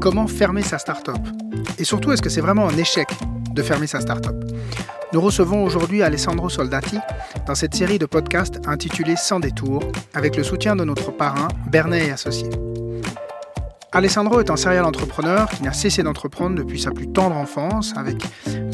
comment fermer sa start-up Et surtout, est-ce que c'est vraiment un échec de fermer sa start-up? Nous recevons aujourd'hui Alessandro Soldati dans cette série de podcasts intitulée Sans détour, avec le soutien de notre parrain Bernet et Associés. Alessandro est un serial entrepreneur qui n'a cessé d'entreprendre depuis sa plus tendre enfance, avec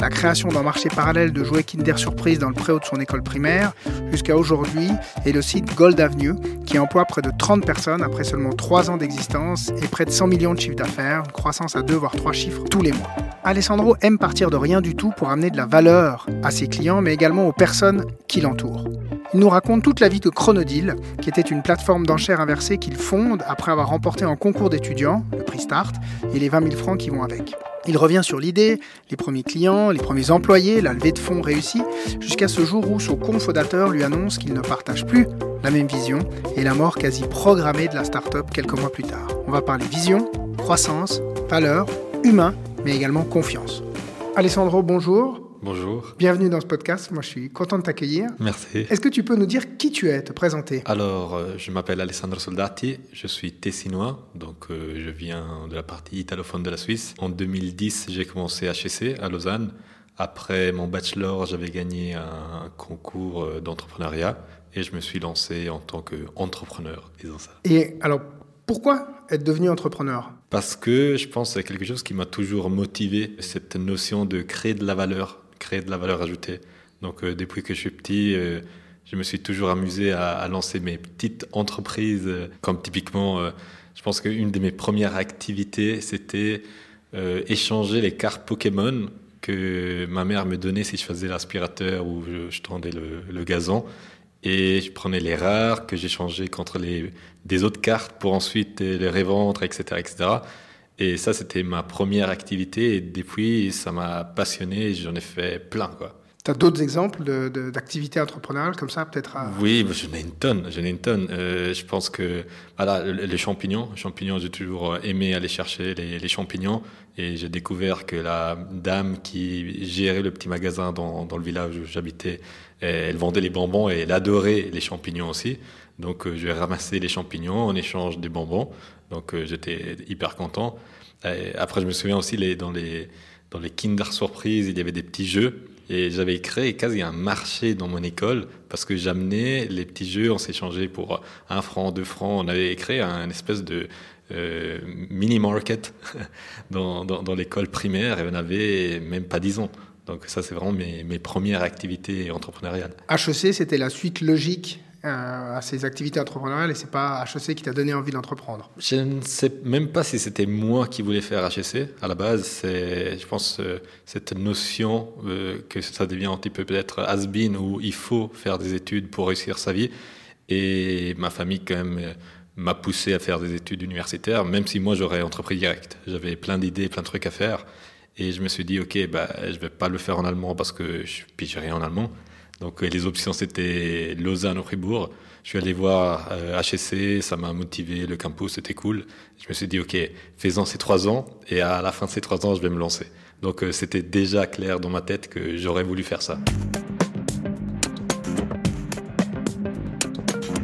la création d'un marché parallèle de jouets Kinder Surprise dans le préau de son école primaire, jusqu'à aujourd'hui, et le site Gold Avenue, qui emploie près de 30 personnes après seulement 3 ans d'existence et près de 100 millions de chiffres d'affaires, une croissance à 2 voire 3 chiffres tous les mois. Alessandro aime partir de rien du tout pour amener de la valeur à ses clients, mais également aux personnes qui l'entourent. Il nous raconte toute la vie de Chronodile, qui était une plateforme d'enchères inversée qu'il fonde après avoir remporté un concours d'étudiants, le prix Start, et les 20 000 francs qui vont avec. Il revient sur l'idée, les premiers clients, les premiers employés, la levée de fonds réussie, jusqu'à ce jour où son cofondateur lui annonce qu'il ne partage plus la même vision et la mort quasi programmée de la start-up quelques mois plus tard. On va parler vision, croissance, valeur, humain, mais également confiance. Alessandro, bonjour. Bonjour. Bienvenue dans ce podcast. Moi, je suis content de t'accueillir. Merci. Est-ce que tu peux nous dire qui tu es, te présenter? Alors, euh, je m'appelle Alessandro Soldati, je suis tessinois, donc euh, je viens de la partie italophone de la Suisse. En 2010, j'ai commencé HEC à Lausanne. Après mon bachelor, j'avais gagné un concours euh, d'entrepreneuriat et je me suis lancé en tant qu'entrepreneur, disons ça. Et alors, pourquoi être devenu entrepreneur? Parce que je pense que c'est quelque chose qui m'a toujours motivé, cette notion de créer de la valeur créer de la valeur ajoutée. Donc euh, depuis que je suis petit, euh, je me suis toujours amusé à, lancer mes petites entreprises, euh, comme typiquement, je pense qu'une de mes premières activités, c'était échanger les cartes Pokémon que ma mère me donnait si je faisais l'aspirateur ou je, tendais le, gazon. Et je prenais les rares que j'échangeais contre des autres cartes pour ensuite les revendre, etc. etc. Et ça, c'était ma première activité. Et depuis, ça m'a passionné. J'en ai fait plein, quoi. Tu as d'autres exemples d'activités entrepreneuriales comme ça, peut-être Oui, j'en ai une tonne. J'en ai une tonne. Euh, je pense que voilà, les champignons, champignons, j'ai toujours aimé aller chercher les, champignons. Et j'ai découvert que la dame qui gérait le petit magasin dans, dans le village où j'habitais, elle vendait les bonbons et elle adorait les champignons aussi. Donc, euh, je vais ramasser les champignons en échange des bonbons. Donc euh, j'étais hyper content. après, je me souviens aussi dans, les, dans les Kinder Surprise, il y avait des petits jeux. Et j'avais créé quasi un marché dans mon école parce que j'amenais les petits jeux, on s'échangeait pour un franc, deux francs. On avait créé un espèce de euh, mini market dans, dans, l'école primaire et on avait même pas dix ans. Donc ça, c'est vraiment mes, mes, premières activités entrepreneuriales. HEC, c'était la suite logique à ces activités entrepreneuriales et c'est pas HEC qui t'a donné envie d'entreprendre Je ne sais même pas si c'était moi qui voulais faire HEC. À la base, c'est, je pense, euh, cette notion euh, que ça devient un petit peu peut-être has-been où il faut faire des études pour réussir sa vie. Et ma famille, quand même, m'a poussé à faire des études universitaires, même si moi j'aurais entrepris direct. J'avais plein d'idées, plein de trucs à faire. Et je me suis dit, OK, bah, je vais pas le faire en allemand parce que je rien en allemand. Donc euh, les options c'était Lausanne ou Fribourg. Je suis allé voir HSC, euh, ça m'a motivé, le campus c'était cool. Je me suis dit ok, faisons ces trois ans et à la fin de ces trois ans je vais me lancer. Donc euh, c'était déjà clair dans ma tête que j'aurais voulu faire ça.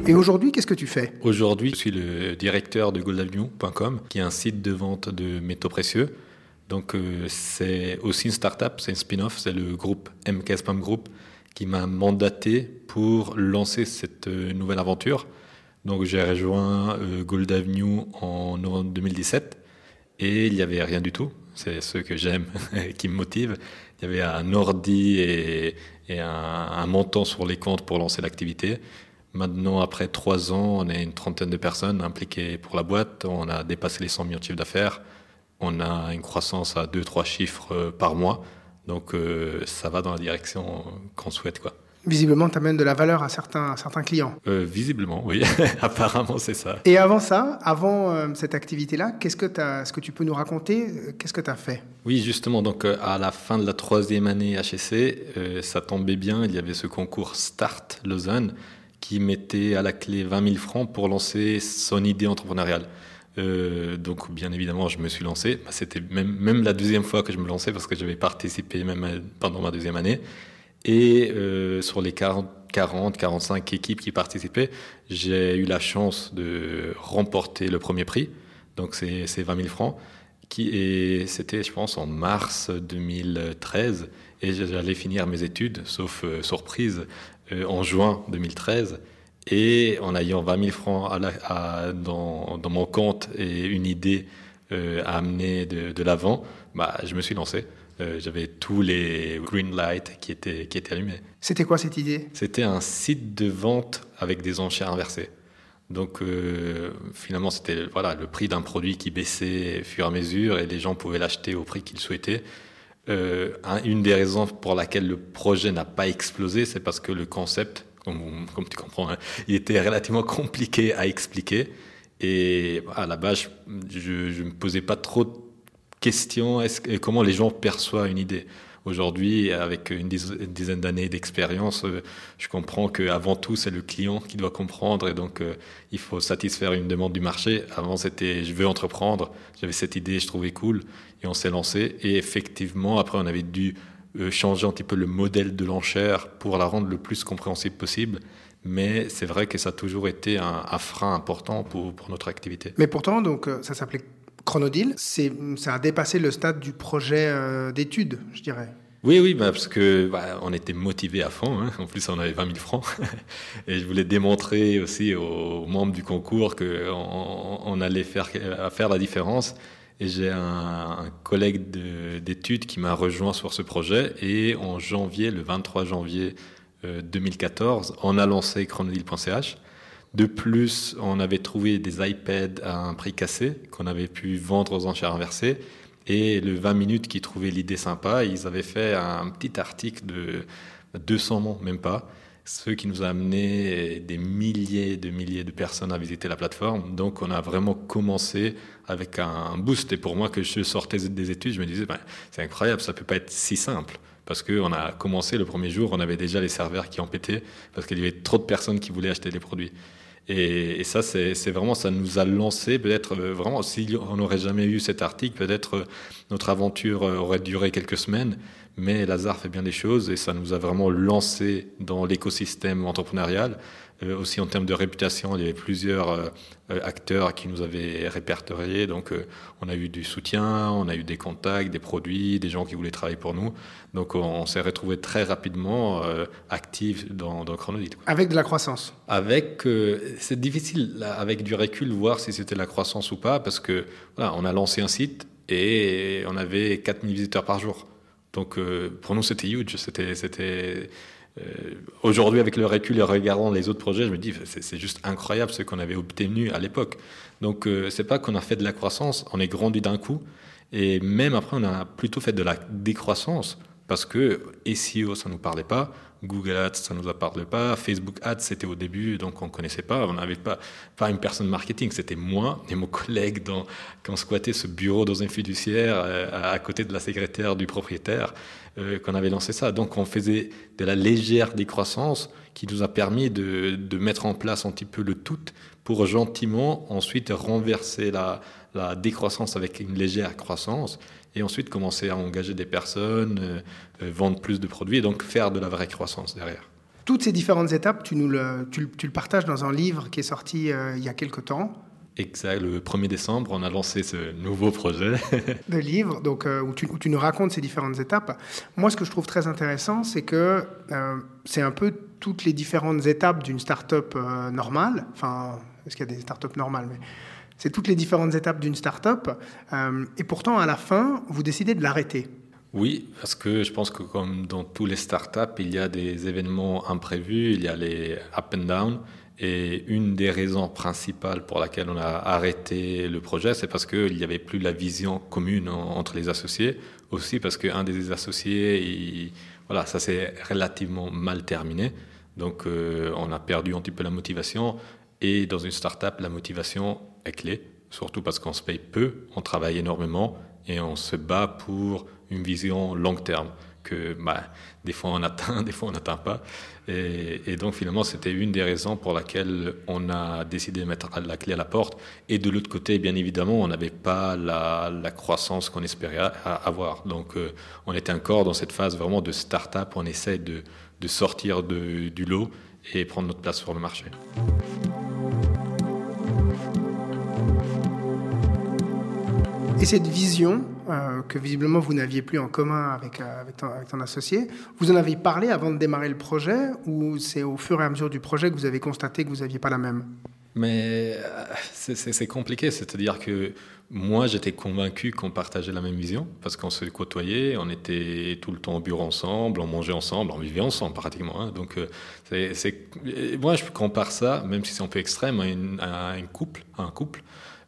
Et aujourd'hui, qu'est-ce que tu fais? Aujourd'hui, je suis le directeur de goldavenue.com, qui est un site de vente de métaux précieux. Donc c'est aussi une start-up, c'est un spin-off, c'est le groupe MK Spam Group qui m'a mandaté pour lancer cette euh, nouvelle aventure. Donc j'ai rejoint euh, Gold Avenue en novembre 2017 et il n'y avait rien du tout. C'est ce que j'aime, qui me motive. Il y avait un ordi et, un, un, montant sur les comptes pour lancer l'activité. Maintenant, après trois ans, on est une trentaine de personnes impliquées pour la boîte. On a dépassé les 100 millions de chiffres d'affaires. On a une croissance à 2-3 chiffres euh, par mois. Donc euh, ça va dans la direction qu'on souhaite. Quoi. Visiblement, tu amènes de la valeur à certains, certains clients. Euh, visiblement, oui. Apparemment, c'est ça. Et avant ça, avant euh, cette activité-là, qu'est-ce que, as, ce que tu peux nous raconter Qu'est-ce que tu as fait? Oui, justement. Donc, à la fin de la troisième année HEC, ça tombait bien. Il y avait ce concours Start Lausanne qui mettait à la clé 20 000 francs pour lancer son idée entrepreneuriale. Euh, donc, bien évidemment, je me suis lancé. Bah, c'était même, la deuxième fois que je me lançais parce que j'avais participé même euh, pendant ma deuxième année. Et euh, sur les 40, 40, 45 équipes qui participaient, j'ai eu la chance de remporter le premier prix. Donc, c'est 20 000 francs qui c'était, je pense, en mars 2013, et j'allais finir mes études, sauf surprise, en juin 2013. Et en ayant 20 000 francs à dans, dans, mon compte et une idée euh, à amener de, de l'avant, bah, je me suis lancé. J'avais tous les green lights qui étaient, qui étaient allumés. C'était quoi cette idée? C'était un site de vente avec des enchères inversées. Donc euh, finalement, c'était voilà, le prix d'un produit qui baissait au fur et à mesure et les gens pouvaient l'acheter au prix qu'ils souhaitaient. Euh, une des raisons pour laquelle le projet n'a pas explosé, c'est parce que le concept, comme, tu comprends, hein, il était relativement compliqué à expliquer. Et à la base, je ne me posais pas trop de questions est comment les gens perçoivent une idée? Aujourd'hui, avec une dizaine d'années d'expérience, euh, je comprends qu'avant tout, c'est le client qui doit comprendre et donc euh, il faut satisfaire une demande du marché. Avant, c'était je veux entreprendre, j'avais cette idée, je trouvais cool et on s'est lancé. Et effectivement, après, on avait dû changer un petit peu le modèle de l'enchère pour la rendre le plus compréhensible possible. Mais c'est vrai que ça a toujours été un, frein important pour, pour, notre activité. Mais pourtant, donc, ça s'appelait Chronodile, c'est, ça a dépassé le stade du projet euh, d'étude, je dirais. Oui, oui, bah, parce que bah, on était motivés à fond. Hein. En plus, on avait 20 000 francs, et je voulais démontrer aussi aux membres du concours qu'on on allait faire, faire la différence. J'ai un, collègue d'études qui m'a rejoint sur ce projet. Et en janvier, le 23 janvier 2014, euh, on a lancé chronodile.ch. De plus, on avait trouvé des iPads à un prix cassé qu'on avait pu vendre aux enchères inversées. Et le 20 minutes qui trouvait l'idée sympa, ils avaient fait un petit article de 200 mots, même pas, ce qui nous a amené des milliers de milliers de personnes à visiter la plateforme. Donc on a vraiment commencé avec un boost. Et pour moi, que je sortais des études, je me disais, ben, c'est incroyable, ça peut pas être si simple. Parce qu'on a commencé le premier jour, on avait déjà les serveurs qui en pétaient, parce qu'il y avait trop de personnes qui voulaient acheter les produits. Et, ça, c'est vraiment, ça nous a lancé. Peut-être euh, vraiment, si on n'aurait jamais eu cet article, peut-être euh, notre aventure euh, aurait duré quelques semaines. Mais Lazare fait bien des choses et ça nous a vraiment lancé dans l'écosystème entrepreneurial. Euh, aussi en termes de réputation, il y avait plusieurs euh, acteurs qui nous avaient répertoriés. Donc, euh, on a eu du soutien, on a eu des contacts, des produits, des gens qui voulaient travailler pour nous. Donc, on, s'est retrouvé très rapidement actifs dans, dans Chronodit. Avec de la croissance Avec, c'est difficile avec du recul voir si c'était la croissance ou pas, parce que voilà, on a lancé un site et on avait 4000 visiteurs par jour. Donc, pour nous, c'était huge. C'était, c'était euh, aujourd'hui, avec le recul et regardant les autres projets, je me dis c'est juste incroyable ce qu'on avait obtenu à l'époque. Donc, euh, c'est pas qu'on a fait de la croissance, on est grandi d'un coup, et même après, on a plutôt fait de la décroissance parce que SEO, ça nous parlait pas, Google Ads, ça nous parlé pas. Facebook Ads, c'était au début, donc on connaissait pas. On n'avait pas, pas une personne marketing. C'était moi et mon collègue dans, quand on squattait ce bureau dans un fiduciaire euh, à, côté de la secrétaire du propriétaire, euh, qu'on avait lancé ça. Donc on faisait de la légère décroissance qui nous a permis de, mettre en place un petit peu le tout pour gentiment ensuite renverser la décroissance avec une légère croissance et ensuite commencer à engager des personnes, euh, euh, vendre plus de produits et donc faire de la vraie croissance derrière. Toutes ces différentes étapes, tu, nous le, tu, le partages dans un livre qui est sorti euh, il y a quelques temps. Exact, le 1er décembre, on a lancé ce nouveau projet. de livre, donc, où, tu, où, tu, nous racontes ces différentes étapes. Moi, ce que je trouve très intéressant, c'est que c'est un peu toutes les différentes étapes d'une start-up normale. Enfin, est-ce qu'il y a des start-up normales mais c'est toutes les différentes étapes d'une start-up. Euh, et pourtant, à la fin, vous décidez de l'arrêter. Oui, parce que je pense que comme dans tous les startups, il y a des événements imprévus, il y a les up and down. Et une des raisons principales pour laquelle on a arrêté le projet, c'est parce qu'il n'y avait plus la vision commune entre les associés. Aussi parce qu'un des associés, voilà, ça s'est relativement mal terminé. Donc euh, on a perdu un petit peu la motivation. Et dans une startup, la motivation est clé, surtout parce qu'on se paye peu, on travaille énormément et on se bat pour une vision long terme que bah, des fois on atteint, des fois on n'atteint pas. Et, donc finalement, c'était une des raisons pour laquelle on a décidé de mettre la clé à la porte. Et de l'autre côté, bien évidemment, on n'avait pas la, croissance qu'on espérait avoir. Donc euh, on était encore dans cette phase vraiment de start-up, on essaie de, sortir du lot et prendre notre place sur le marché. Et cette vision, euh, que visiblement vous n'aviez plus en commun avec, euh, ton, associé, vous en avez parlé avant de démarrer le projet ou c'est au fur et à mesure du projet que vous avez constaté que vous n'aviez pas la même? Mais euh, c'est compliqué, c'est-à-dire que moi j'étais convaincu qu'on partageait la même vision parce qu'on se côtoyait, on était tout le temps au bureau ensemble, on mangeait ensemble, on vivait ensemble pratiquement. Hein. donc c'est moi je compare ça, même si c'est un peu extrême, à un couple, à un couple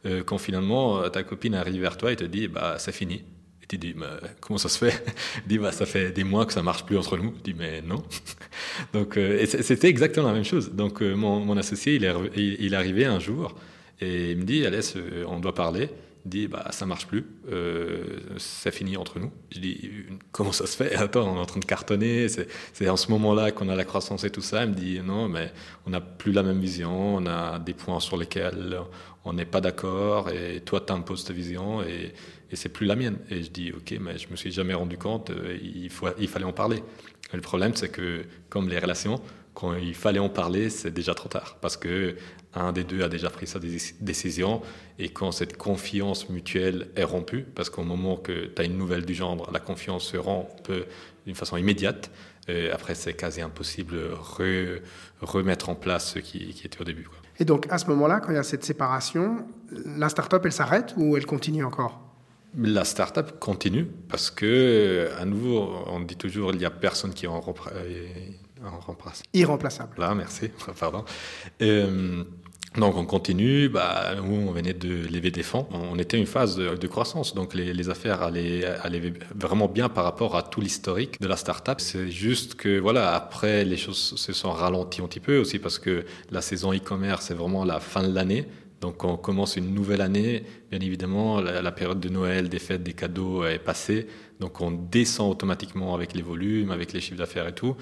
euh, quand finalement euh, ta copine arrive vers toi et te dit bah c'est fini. Et tu dis comment ça se fait? Dit bah ça fait des mois que ça marche plus entre nous. Je dis mais non. Donc euh, c'était exactement la même chose. Donc mon, mon, associé il est, il, est arrivé un jour et il me dit Alès on doit parler dit bah ça marche plus, euh, c'est fini entre nous. Je dis comment ça se fait? Attends, on est en train de cartonner, c'est en ce moment-là qu'on a la croissance et tout ça. Il me dit non, mais on n'a plus la même vision, on a des points sur lesquels on n'est pas d'accord et toi t'imposes ta vision et, et c'est plus la mienne. Et je dis ok, mais je me suis jamais rendu compte, euh, il, faut, il fallait en parler. Le problème c'est que comme les relations, quand il fallait en parler, c'est déjà trop tard. Parce que un des deux a déjà pris sa décision. Et quand cette confiance mutuelle est rompue, parce qu'au moment que tu as une nouvelle du genre, la confiance se rompt d'une façon immédiate. Euh, après, c'est quasi impossible de remettre en place ce qui, était au début. Et donc, à ce moment-là, quand il y a cette séparation, la start-up, elle s'arrête ou elle continue encore? La start-up continue parce que, à nouveau, on dit toujours il n'y a personne qui en, remplace. Irremplaçable. Là, merci. Pardon. Euh, donc on continue, bah, nous on venait de lever des fonds, on était une phase de, croissance, donc les, affaires allaient, vraiment bien par rapport à tout l'historique de la start-up. C'est juste que voilà, après les choses se sont ralenties un petit peu aussi parce que la saison e-commerce c'est vraiment la fin de l'année. Donc on commence une nouvelle année, bien évidemment la, période de Noël, des fêtes, des cadeaux est passée, donc on descend automatiquement avec les volumes, avec les chiffres d'affaires et tout.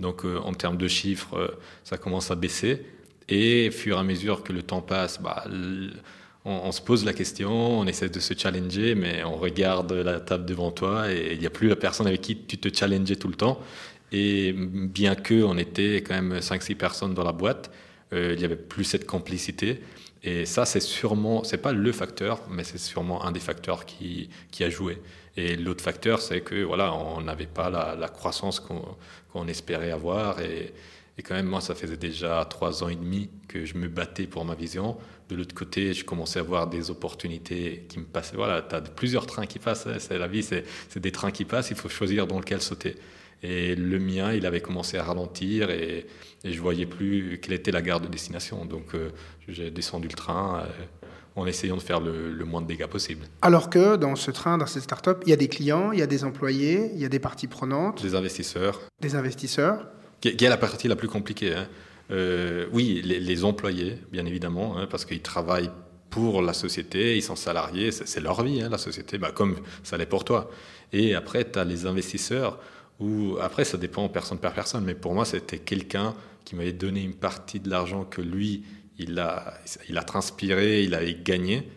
Donc euh, en termes de chiffres, euh, ça commence à baisser. Et au fur et à mesure que le temps passe, bah, on, se pose la question, on essaie de se challenger, mais on regarde la table devant toi et il n'y a plus la personne avec qui tu te challengeais tout le temps. Et bien que on était quand même 5-6 personnes dans la boîte, euh, il n'y avait plus cette complicité. Et ça, c'est sûrement, c'est pas le facteur, mais c'est sûrement un des facteurs qui, a joué. Et l'autre facteur, c'est que voilà, on n'avait pas la, croissance qu'on espérait avoir. Et quand même, moi, ça faisait déjà trois ans et demi que je me battais pour ma vision. De l'autre côté, je commençais à voir des opportunités qui me passaient. Voilà, tu as plusieurs trains qui passent. Hein, c'est la vie, c'est des trains qui passent. Il faut choisir dans lequel sauter. Et le mien, il avait commencé à ralentir et, et je voyais plus quelle était la gare de destination. Donc, euh, j'ai descendu le train. Euh, en essayant de faire le, le, moins de dégâts possible. Alors que dans ce train, dans cette start-up, il y a des clients, il y a des employés, il y a des parties prenantes. Des investisseurs. Des investisseurs qui, est la partie la plus compliquée. Hein. Euh, oui, les, employés, bien évidemment, hein, parce qu'ils travaillent pour la société, ils sont salariés, c'est leur vie, hein, la société, bah, comme ça l'est pour toi. Et après, tu as les investisseurs, où après, ça dépend personne par personne, mais pour moi, c'était quelqu'un qui m'avait donné une partie de l'argent que lui, il a, il a transpiré, il avait gagné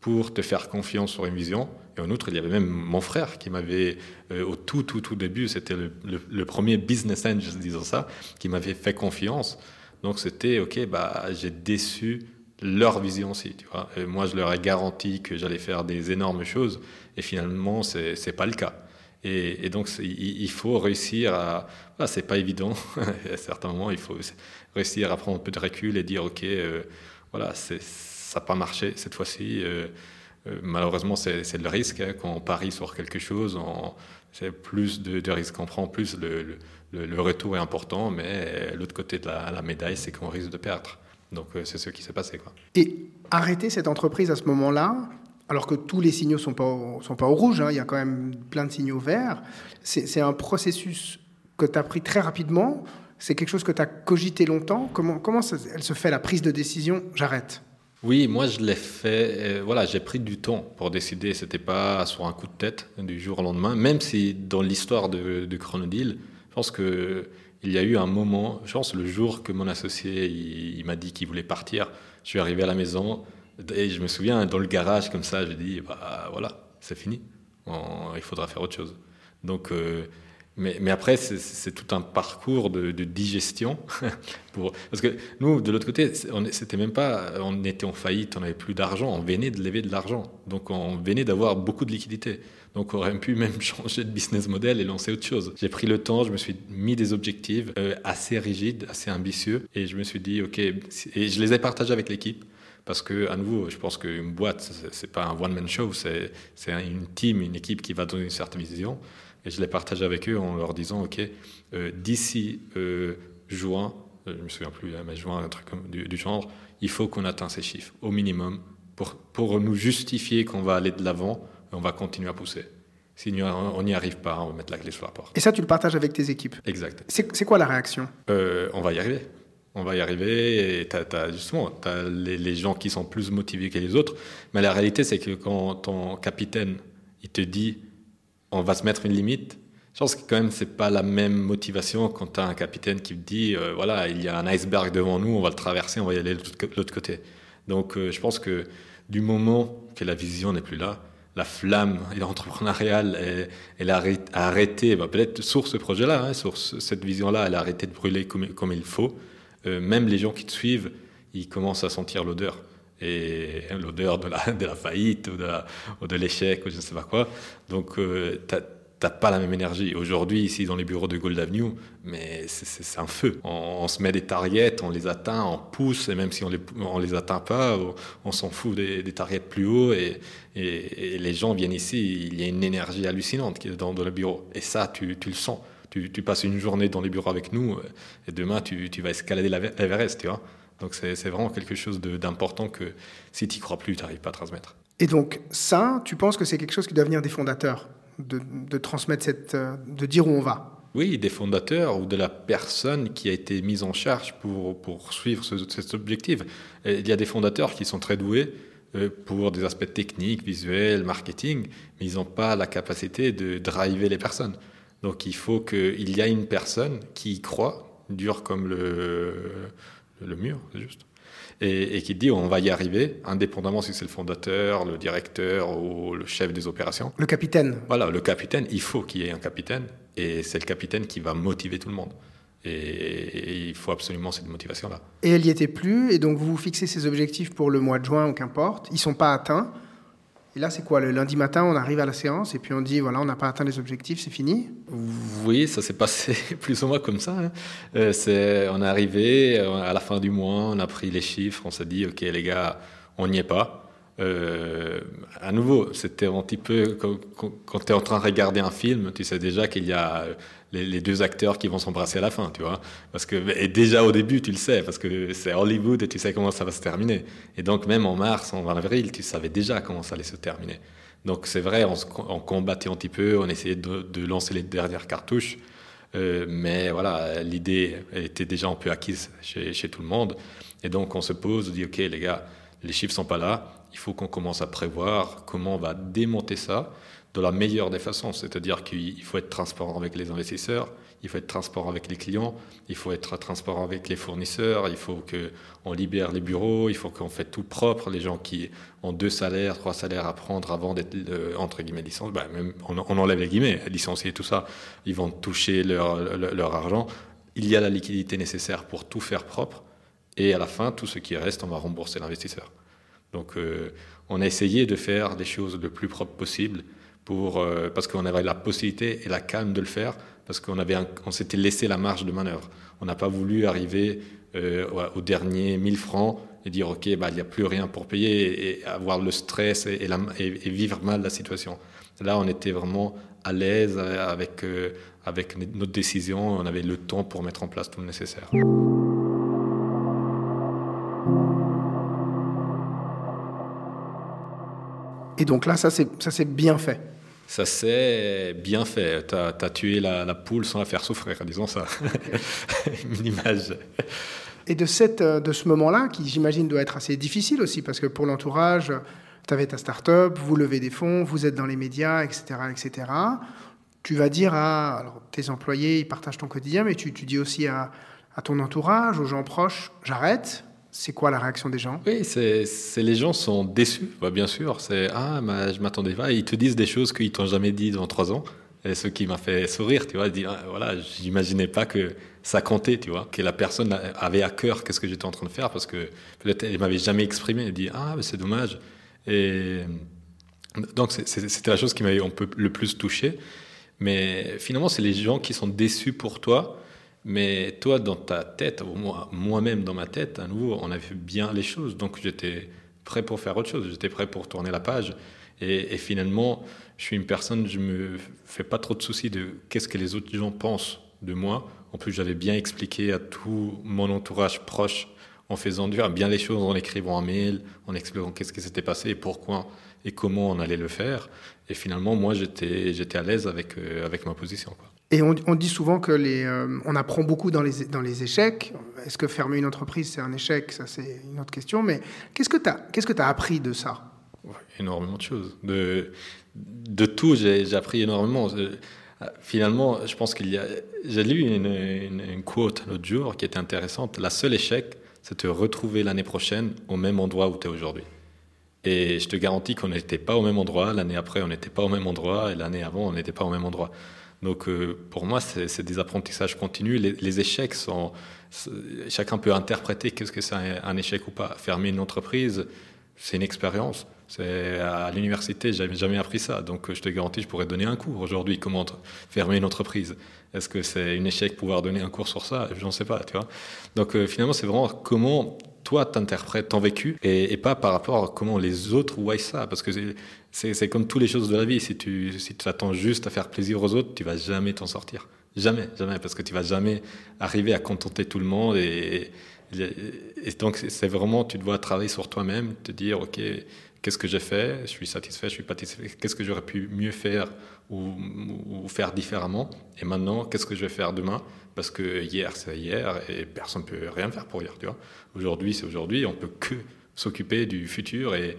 pour te faire confiance sur une vision et en outre, il y avait même mon frère qui m'avait, euh, au tout, tout, tout début, c'était le, premier business angel, disons ça, qui m'avait fait confiance. Donc c'était, ok, bah, j'ai déçu leur vision aussi, tu vois. Moi, je leur ai garanti que j'allais faire des énormes choses, et finalement, c'est pas le cas. Et, donc, il, faut réussir à... Ah, c'est pas évident, à certains moments, il faut réussir à prendre un peu de recul et dire, ok, euh, voilà, ça n'a pas marché cette fois-ci. Euh, malheureusement, c'est le risque. Hein. Quand on parie sur quelque chose, c'est plus de, risques qu'on prend, plus le, le, retour est important, mais l'autre côté de la, médaille, c'est qu'on risque de perdre. Donc euh, c'est ce qui s'est passé. Et arrêter cette entreprise à ce moment-là, alors que tous les signaux ne sont pas, sont pas au rouge, hein, il y a quand même plein de signaux verts, c'est un processus que tu as pris très rapidement, c'est quelque chose que tu as cogité longtemps. Comment, comment elle se fait la prise de décision? J'arrête. Oui, moi je l'ai fait. Euh, voilà, j'ai pris du temps pour décider. C'était pas sur un coup de tête du jour au lendemain. Même si dans l'histoire de, de je pense que il y a eu un moment. Je pense le jour que mon associé m'a dit qu'il voulait partir. Je suis arrivé à la maison et je me souviens dans le garage comme ça, j'ai dit bah voilà, c'est fini. il faudra faire autre chose. Donc euh, Mais, après, c'est tout un parcours de, digestion. parce que nous, de l'autre côté, c'était même pas, on était en faillite, on n'avait plus d'argent, on venait de lever de l'argent. Donc on venait d'avoir beaucoup de liquidités. Donc on aurait pu même changer de business model et lancer autre chose. J'ai pris le temps, je me suis mis des objectifs euh, assez rigides, assez ambitieux, et je me suis dit, ok, et je les ai partagés avec l'équipe. Parce que, à nouveau, je pense qu'une boîte, c'est pas un one-man show, c'est une team, une équipe qui va donner une certaine vision. Et je l'ai partagé avec eux en leur disant, OK, euh, d'ici euh, juin, euh, je me souviens plus, hein, mais juin, un truc comme, du, genre, il faut qu'on atteigne ces chiffres, au minimum, pour, pour nous justifier qu'on va aller de l'avant, on va continuer à pousser. Si on n'y arrive pas, on va mettre la clé sur la porte. Et ça, tu le partages avec tes équipes Exact. C'est quoi la réaction? On va y arriver. On va y arriver. Et tu as, justement as les, les, gens qui sont plus motivés que les autres. Mais la réalité, c'est que quand ton capitaine il te dit on va se mettre une limite. Je pense que quand même, c'est pas la même motivation quand tu as un capitaine qui te dit, euh, voilà, il y a un iceberg devant nous, on va le traverser, on va y aller de l'autre côté. Donc, euh, je pense que du moment que la vision n'est plus là, la flamme entrepreneuriale, elle, a arrêté, bah, peut-être sur ce projet-là, hein, sur cette vision-là, elle a arrêté de brûler comme, comme il faut. Euh, même les gens qui te suivent, ils commencent à sentir l'odeur et l'odeur de la, de la faillite ou de, l'échec ou je ne sais pas quoi. Donc, euh, tu n'as pas la même énergie. Aujourd'hui, ici, dans les bureaux de Gold Avenue, mais c'est un feu. On, se met des targets, on les atteint, on pousse, et même si on les, on les atteint pas, on, s'en fout des, des, targets plus hauts, et, et, les gens viennent ici, il y a une énergie hallucinante qui est dans, dans le bureau. Et ça, tu, tu le sens. Tu, tu, passes une journée dans les bureaux avec nous, et demain, tu, tu vas escalader l'Everest, tu vois. Donc c'est vraiment quelque chose d'important que si tu n'y crois plus, tu n'arrives pas à transmettre. Et donc ça, tu penses que c'est quelque chose qui doit venir des fondateurs, de, transmettre cette, euh, de dire où on va? Oui, des fondateurs ou de la personne qui a été mise en charge pour, pour suivre ce, cet objectif. il y a des fondateurs qui sont très doués euh, pour des aspects techniques, visuels, marketing, mais ils n'ont pas la capacité de driver les personnes. Donc il faut qu'il y ait une personne qui y croit, dure comme le, le mur, juste. Et, qui dit on va y arriver, indépendamment si c'est le fondateur, le directeur ou le chef des opérations. Le capitaine. Voilà, le capitaine, il faut qu'il y ait un capitaine, et c'est le capitaine qui va motiver tout le monde. Et, il faut absolument cette motivation-là. Et elle n'y était plus, et donc vous vous fixez ces objectifs pour le mois de juin ou qu'importe, ils ne sont pas atteints. Et là, c'est quoi Le lundi matin, on arrive à la séance et puis on dit voilà, on n'a pas atteint les objectifs, c'est fini? Oui, ça s'est passé plus ou moins comme ça. Hein. Euh, on est arrivé euh, à la fin du mois, on a pris les chiffres, on s'est dit ok, les gars, on n'y est pas. Euh, à nouveau, c'était un petit peu quand, tu es en train de regarder un film, tu sais déjà qu'il y a les, deux acteurs qui vont s'embrasser à la fin, tu vois. Parce que, et déjà au début, tu le sais, parce que c'est Hollywood et tu sais comment ça va se terminer. Et donc, même en mars, en avril, tu savais déjà comment ça allait se terminer. Donc, c'est vrai, on, combattait un petit peu, on essayait de, lancer les dernières cartouches. Euh, mais voilà, l'idée était déjà un peu acquise chez, chez, tout le monde. Et donc, on se pose, on dit, OK, les gars, les chiffres sont pas là. Il faut qu'on commence à prévoir comment on va démonter ça de la meilleure des façons. C'est-à-dire qu'il faut être transparent avec les investisseurs, il faut être transparent avec les clients, il faut être transparent avec les fournisseurs, il faut qu'on libère les bureaux, il faut qu'on fait tout propre. Les gens qui ont deux salaires, trois salaires à prendre avant d'être, euh, entre guillemets, licenciés, même, on, enlève les guillemets, licenciés, tout ça, ils vont toucher leur, leur, argent. Il y a la liquidité nécessaire pour tout faire propre. Et à la fin, tout ce qui reste, on va rembourser l'investisseur. Donc, euh, on a essayé de faire des choses le plus propre possible pour, euh, parce qu'on avait la possibilité et la calme de le faire, parce qu'on avait on s'était laissé la marge de manœuvre. On n'a pas voulu arriver euh, au dernier 1000 francs et dire ok, bah, il n'y a plus rien pour payer et, avoir le stress et, vivre mal la situation. Là, on était vraiment à l'aise avec, avec notre décision, on avait le temps pour mettre en place tout le nécessaire. Et donc là, ça c'est bien fait. Ça s'est bien fait. Tu as, tué la, poule sans la faire souffrir, disons ça. Une image. Et de, cette, de ce moment-là, qui j'imagine doit être assez difficile aussi, parce que pour l'entourage, tu avais ta start-up, vous levez des fonds, vous êtes dans les médias, etc. etc. Tu vas dire à alors, tes employés, ils partagent ton quotidien, mais tu, tu dis aussi à, à ton entourage, aux gens proches, j'arrête, c'est quoi la réaction des gens? Oui, c'est, les gens sont déçus, bah, bien sûr. C'est ah, bah, je m'attendais pas. Ils te disent des choses qu'ils t'ont jamais dit dans trois ans. Et ce qui m'a fait sourire, tu vois, dire, ah, voilà, j'imaginais pas que ça comptait, tu vois, que la personne avait à cœur qu'est-ce que j'étais en train de faire parce que peut-être m'avait jamais exprimé. Elle dit, ah, c'est dommage. Et donc, c'était la chose qui m'avait le plus touché. Mais finalement, c'est les gens qui sont déçus pour toi. Mais toi, dans ta tête, moi-même dans ma tête, à nouveau, on avait fait bien les choses. Donc, j'étais prêt pour faire autre chose. J'étais prêt pour tourner la page. Et, finalement, je suis une personne, je me fais pas trop de soucis de qu'est-ce que les autres gens pensent de moi. En plus, j'avais bien expliqué à tout mon entourage proche en faisant bien les choses, en écrivant un mail, en expliquant qu'est-ce qui s'était passé et pourquoi et comment on allait le faire. Et finalement, moi, j'étais, j'étais à l'aise avec, euh, avec ma position. Et on, dit souvent que les, euh, on apprend beaucoup dans les, dans les échecs. Est-ce que fermer une entreprise, c'est un échec? Ça, c'est une autre question. Mais qu'est-ce que tu as, qu'est-ce que as appris de ça? Énormément de choses. De, de tout, j'ai, appris énormément. Finalement, je pense qu'il y a. J'ai lu une, une, une quote l'autre jour qui était intéressante. La seule échec, c'est te retrouver l'année prochaine au même endroit où tu es aujourd'hui. Et je te garantis qu'on n'était pas au même endroit. L'année après, on n'était pas au même endroit. Et l'année avant, on n'était pas au même endroit. Donc, euh, pour moi, c'est des apprentissages continus. Les, échecs sont. Chacun peut interpréter qu'est-ce que c'est un, échec ou pas. Fermer une entreprise, c'est une expérience. À l'université, j'avais jamais appris ça. Donc, je te garantis, je pourrais donner un cours aujourd'hui. Comment fermer une entreprise? Est-ce que c'est un échec pouvoir donner un cours sur ça? Je n'en sais pas, tu vois. Donc, euh, finalement, c'est vraiment comment toi, t'interprètes ton vécu et, pas par rapport à comment les autres voient ça. Parce que c'est comme toutes les choses de la vie. Si tu si attends juste à faire plaisir aux autres, tu vas jamais t'en sortir. Jamais, jamais. Parce que tu vas jamais arriver à contenter tout le monde. Et, et donc, c'est vraiment, tu dois travailler sur toi-même, te dire, OK, qu'est-ce que j'ai fait? Je suis satisfait, je suis pas satisfait. Qu'est-ce que j'aurais pu mieux faire ou, faire différemment? Et maintenant, qu'est-ce que je vais faire demain? Parce que hier, c'est hier et personne ne peut rien faire pour hier. Aujourd'hui, c'est aujourd'hui. On peut que s'occuper du futur et,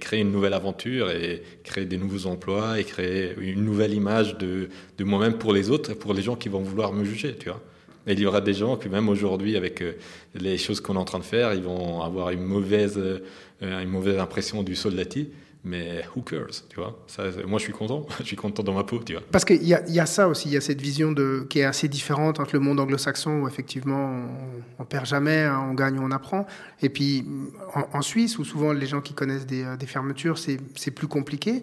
créer une nouvelle aventure et créer des nouveaux emplois et créer une nouvelle image de, de moi-même pour les autres et pour les gens qui vont vouloir me juger. Tu vois et il y aura des gens qui, même aujourd'hui, avec euh, les choses qu'on est en train de faire, ils vont avoir une mauvaise, euh, une mauvaise impression du soldati mais who cares, tu vois? Moi, je suis content, je suis content dans ma peau, tu vois. Parce qu'il y, y, a ça aussi, il y a cette vision de, qui est assez différente entre le monde anglo-saxon où effectivement on, on perd jamais, hein, on gagne on apprend, et puis en, Suisse où souvent les gens qui connaissent des, euh, fermetures, c'est plus compliqué.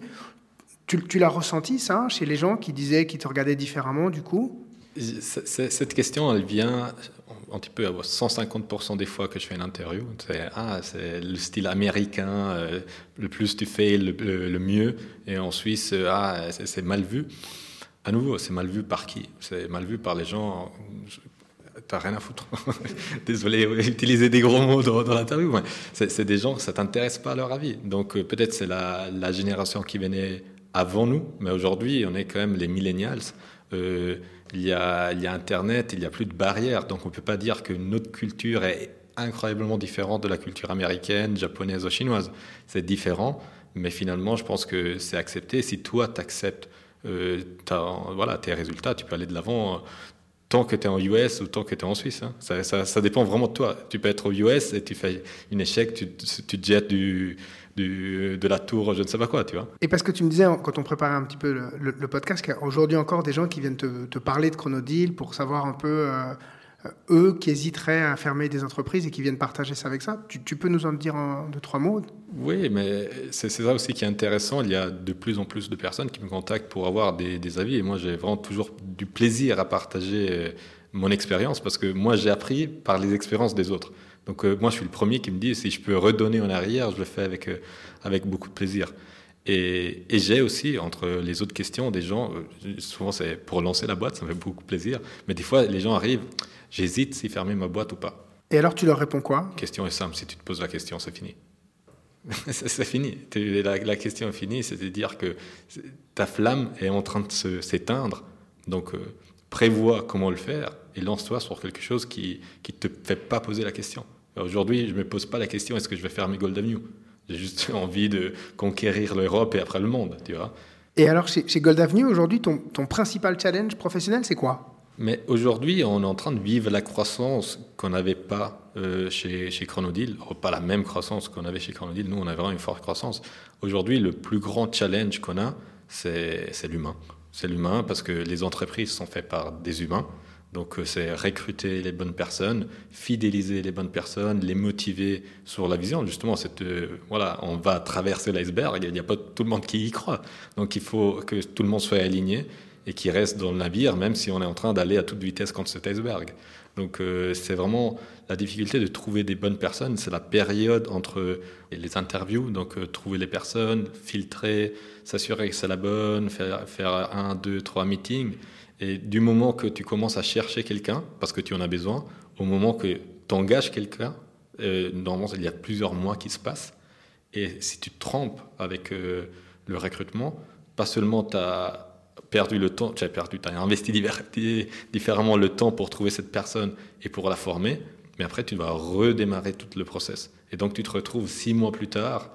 Tu, tu l'as ressenti ça chez les gens qui disaient qu'ils te regardaient différemment du coup? Cette question, elle vient un petit peu à 150% des fois que je fais une interview, c'est ah, le style américain, euh, le plus tu fais, le, mieux. Et en Suisse, euh, ah, c'est mal vu. À nouveau, c'est mal vu par qui? C'est mal vu par les gens. T'as rien à foutre. Désolé, utiliser des gros mots dans, l'interview. C'est des gens, ça t'intéresse pas à leur avis. Donc euh, peut-être c'est la, la, génération qui venait avant nous, mais aujourd'hui, on est quand même les millennials. Euh, il, y a, Internet, il n'y a plus de barrières, donc on ne peut pas dire que notre culture est incroyablement différente de la culture américaine, japonaise ou chinoise. C'est différent, mais finalement, je pense que c'est accepté. Si toi, tu acceptes euh, voilà, tes résultats, tu peux aller de l'avant euh, tant que tu es en US ou tant que tu es en Suisse. Hein. Ça, dépend vraiment de toi. Tu peux être au US et tu fais une échec, tu te jettes du, de la tour, je ne sais pas quoi, tu vois. Et parce que tu me disais, quand on préparait un petit peu le, podcast, qu'il y a aujourd'hui encore des gens qui viennent te, parler de Chronodeal pour savoir un peu, euh, eux, qui hésiteraient à fermer des entreprises et qui viennent partager ça avec ça. Tu, peux nous en dire en deux, trois mots? Oui, mais c'est ça aussi qui est intéressant. Il y a de plus en plus de personnes qui me contactent pour avoir des, des avis. Et moi, j'ai vraiment toujours du plaisir à partager euh, mon expérience parce que moi, j'ai appris par les expériences des autres. Donc euh, moi, je suis le premier qui me dit, si je peux redonner en arrière, je le fais avec, euh, avec beaucoup de plaisir. Et, et j'ai aussi, entre les autres questions, des gens, euh, souvent c'est pour lancer la boîte, ça me fait beaucoup plaisir, mais des fois, les gens arrivent, j'hésite si fermer ma boîte ou pas. Et alors, tu leur réponds quoi? La question est simple, si tu te poses la question, c'est fini. c'est fini. La, la, question est finie, c'est-à-dire que ta flamme est en train de s'éteindre. Donc, prévois comment le faire et lance-toi sur quelque chose qui ne te fait pas poser la question. Aujourd'hui, je ne me pose pas la question est-ce que je vais faire mes Gold Avenue J'ai juste envie de conquérir l'Europe et après le monde, tu vois. Et alors, chez, Gold Avenue, aujourd'hui, ton, ton, principal challenge professionnel, c'est quoi? Mais aujourd'hui, on est en train de vivre la croissance qu'on n'avait pas euh, chez, chez Chronodeal. Oh, pas la même croissance qu'on avait chez Chronodeal. Nous, on a vraiment une forte croissance. Aujourd'hui, le plus grand challenge qu'on a, c'est l'humain. C'est l'humain parce que les entreprises sont faites par des humains. Donc euh, c'est recruter les bonnes personnes, fidéliser les bonnes personnes, les motiver sur la vision. Justement, euh, voilà, on va traverser l'iceberg, il n'y a pas tout le monde qui y croit. Donc il faut que tout le monde soit aligné et qui reste dans le navire, même si on est en train d'aller à toute vitesse contre cet iceberg. Donc euh, c'est vraiment la difficulté de trouver des bonnes personnes, c'est la période entre les interviews, donc trouver les personnes, filtrer, s'assurer que c'est la bonne, faire un, deux, trois meetings. Et du moment que tu commences à chercher quelqu'un, parce que tu en as besoin, au moment que tu engages quelqu'un, euh, normalement, il y a plusieurs mois qui se passent. Et si tu te trompes avec euh, le recrutement, pas seulement tu as perdu le temps, tu as perdu, tu investi différemment le temps pour trouver cette personne et pour la former, mais après tu vas redémarrer tout le process. Et donc tu te retrouves six mois plus tard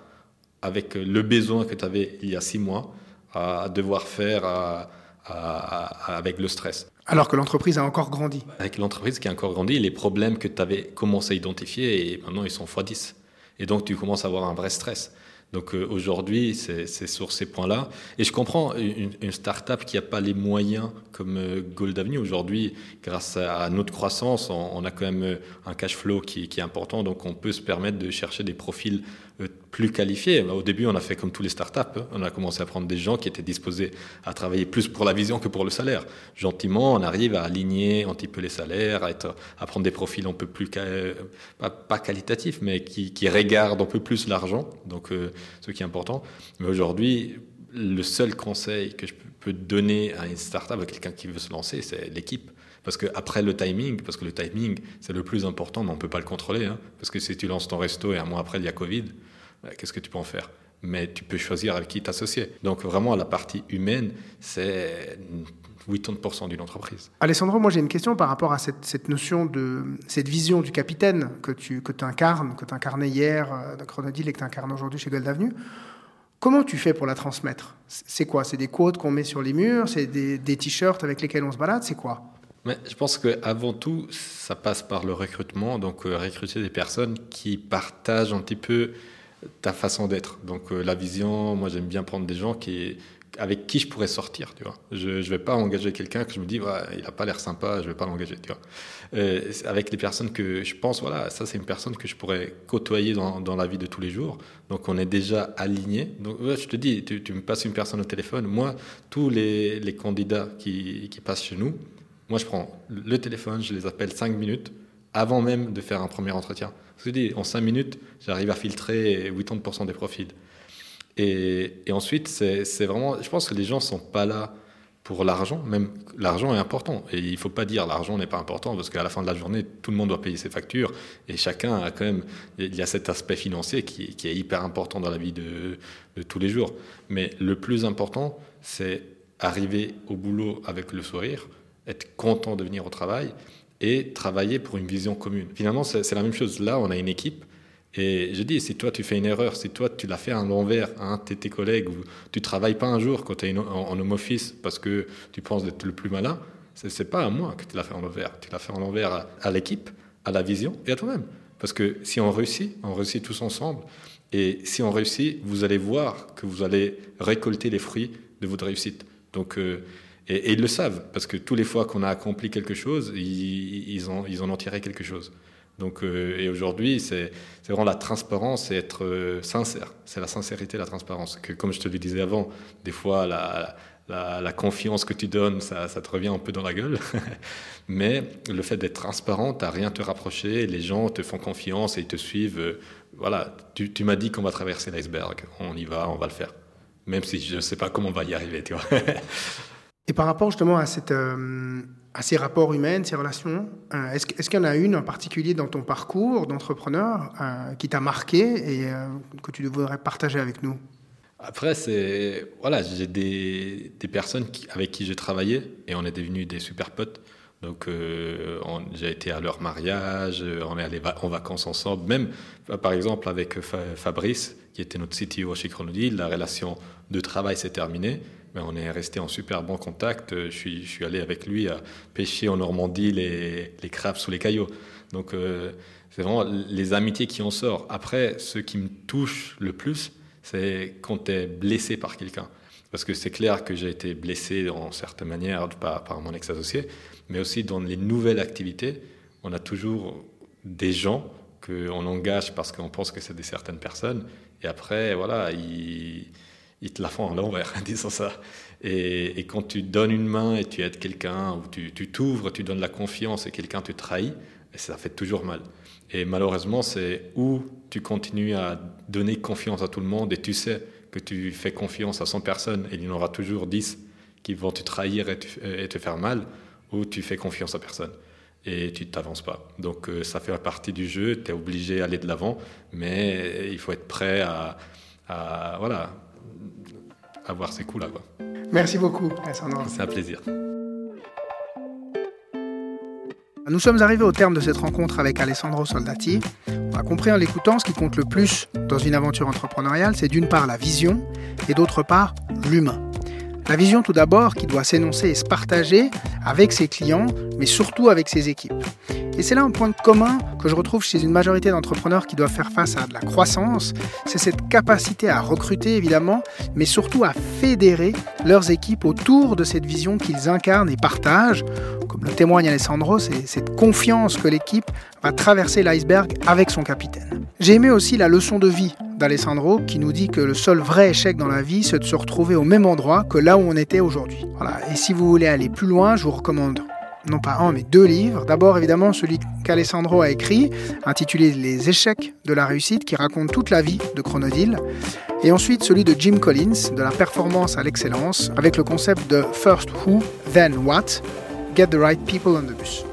avec le besoin que tu avais il y a six mois à devoir faire, à, avec le stress. Alors que l'entreprise a encore grandi. Avec l'entreprise qui a encore grandi, les problèmes que tu avais commencé à identifier, et maintenant ils sont x10. Et donc tu commences à avoir un vrai stress. Donc euh, aujourd'hui, c'est sur ces points-là. Et je comprends une, une start-up qui n'a pas les moyens comme euh, Gold Avenue. Aujourd'hui, grâce à, notre croissance, on, a quand même euh, un cash flow qui, qui, est important. Donc on peut se permettre de chercher des profils plus qualifiés. Au début, on a fait comme tous les startups. Hein. On a commencé à prendre des gens qui étaient disposés à travailler plus pour la vision que pour le salaire. Gentiment, on arrive à aligner un petit peu les salaires, à, être, à prendre des profils un peu plus, pas, qualitatifs, mais qui, qui, regardent un peu plus l'argent. Donc, euh, ce qui est important. Mais aujourd'hui, le seul conseil que je peux donner à une startup, à quelqu'un qui veut se lancer, c'est l'équipe. Parce que après le timing, parce que le timing, c'est le plus important, mais on ne peut pas le contrôler. Hein. parce que si tu lances ton resto et un mois après, il y a Covid, bah, qu'est-ce que tu peux en faire? Mais tu peux choisir avec qui t'associer. Donc vraiment, la partie humaine, c'est 80% d'une entreprise. Alessandro, moi j'ai une question par rapport à cette, notion de cette vision du capitaine que tu que incarnes, que tu incarnais hier euh, dans Chronodile et que tu incarnes aujourd'hui chez Gold Avenue. Comment tu fais pour la transmettre? C'est quoi? C'est des quotes qu'on met sur les murs? C'est des t-shirts avec lesquels on se balade? C'est quoi? Je pense qu'avant tout, ça passe par le recrutement, donc euh, recruter des personnes qui partagent un petit peu ta façon d'être. Donc euh, la vision, moi j'aime bien prendre des gens qui, avec qui je pourrais sortir, tu vois. Je ne vais pas engager quelqu'un que je me dis, il n'a pas l'air sympa, je ne vais pas l'engager, tu vois. Euh, avec les personnes que je pense, voilà, ça c'est une personne que je pourrais côtoyer dans, dans, la vie de tous les jours. Donc on est déjà aligné. Donc je te dis, tu, tu, me passes une personne au téléphone, moi, tous les, les candidats qui, qui passent chez nous, moi, je prends le téléphone, je les appelle 5 minutes avant même de faire un premier entretien. Je dis, en 5 minutes, j'arrive à filtrer 80% des profils. Et, ensuite, c'est vraiment, je pense que les gens ne sont pas là pour l'argent, même l'argent est important. Et il ne faut pas dire l'argent n'est pas important, parce qu'à la fin de la journée, tout le monde doit payer ses factures, et chacun a quand même, il y a cet aspect financier qui, est hyper important dans la vie de tous les jours. Mais le plus important, c'est arriver au boulot avec le sourire, être content de venir au travail et travailler pour une vision commune. Finalement, c'est la même chose. Là, on a une équipe. Et je dis, si toi tu fais une erreur, si toi tu l'as fait à l'envers à un de tes collègues, ou tu travailles pas un jour quand tu es en, home office parce que tu penses d'être le plus malin, c'est pas à moi que tu l'as fait en envers. Tu l'as fait en envers à, à l'équipe, à la vision et à toi-même. Parce que si on réussit, on réussit tous ensemble. Et si on réussit, vous allez voir que vous allez récolter les fruits de votre réussite. Donc, euh, et, ils le savent, parce que tous les fois qu'on a accompli quelque chose, ils, ont, ils en ont tiré quelque chose. Donc, euh, et aujourd'hui, c'est vraiment la transparence et être euh, sincère. C'est la sincérité, la transparence. Que, comme je te le disais avant, des fois, la, la, confiance que tu donnes, ça, ça, te revient un peu dans la gueule. Mais le fait d'être transparent, tu rien te rapprocher, les gens te font confiance et ils te suivent. Euh, voilà, tu, tu m'as dit qu'on va traverser l'iceberg. On y va, on va le faire. Même si je ne sais pas comment on va y arriver, tu vois. Et par rapport justement euh, à ces rapports humains, ces relations, euh, est-ce, est qu'il y en a une en particulier dans ton parcours d'entrepreneur euh, qui t'a marqué et que tu devrais partager avec nous? Après, c'est voilà, j'ai des, personnes avec qui j'ai travaillé et on est devenus des super potes. Donc, j'ai été à leur mariage, on est allé en vacances ensemble. Même, par exemple, avec Fabrice, qui était notre CTO chez Chronodile, la relation de travail s'est terminée mais on est resté en super bon contact. Je suis, je allé avec lui à pêcher en Normandie les, les crabes sous les cailloux. Donc, euh, c'est vraiment les amitiés qui en sortent. Après, ce qui me touche le plus, c'est quand tu es blessé par quelqu'un. Parce que c'est clair que j'ai été blessé en certaines manières par, par mon ex-associé, mais aussi dans les nouvelles activités, on a toujours des gens qu'on engage parce qu'on pense que c'est des certaines personnes, et après, voilà, ils, ils te la font en l'envers, disons ça. Et, quand tu donnes une main et tu aides quelqu'un, ou tu t'ouvres, tu, donnes la confiance et quelqu'un te trahit, ça fait toujours mal. Et malheureusement, c'est où tu continues à donner confiance à tout le monde et tu sais que tu fais confiance à 100 personnes et il y en aura toujours 10 qui vont te trahir et te, faire mal, ou tu fais confiance à personne et tu t'avances pas. Donc euh, ça fait partie du jeu, tu es obligé d'aller de l'avant, mais il faut être prêt à, à voilà, avoir ces coups-là. Merci beaucoup, Alessandro. C'est un plaisir. Nous sommes arrivés au terme de cette rencontre avec Alessandro Soldati. On a compris en l'écoutant ce qui compte le plus dans une aventure entrepreneuriale, c'est d'une part la vision et d'autre part l'humain. La vision tout d'abord qui doit s'énoncer et se partager avec ses clients, mais surtout avec ses équipes. Et c'est là un point commun que je retrouve chez une majorité d'entrepreneurs qui doivent faire face à de la croissance, c'est cette capacité à recruter évidemment, mais surtout à fédérer leurs équipes autour de cette vision qu'ils incarnent et partagent. Comme le témoigne Alessandro, c'est cette confiance que l'équipe va traverser l'iceberg avec son capitaine. J'ai aimé aussi la leçon de vie d'Alessandro qui nous dit que le seul vrai échec dans la vie, c'est de se retrouver au même endroit que là où on était aujourd'hui. Et si vous voulez aller plus loin, je vous recommande non pas un, mais deux livres. D'abord, évidemment, celui qu'Alessandro a écrit, intitulé Les échecs de la réussite, qui raconte toute la vie de Chronodile. Et ensuite, celui de Jim Collins, de la performance à l'excellence, avec le concept de First Who, Then What, Get the Right People on the Bus.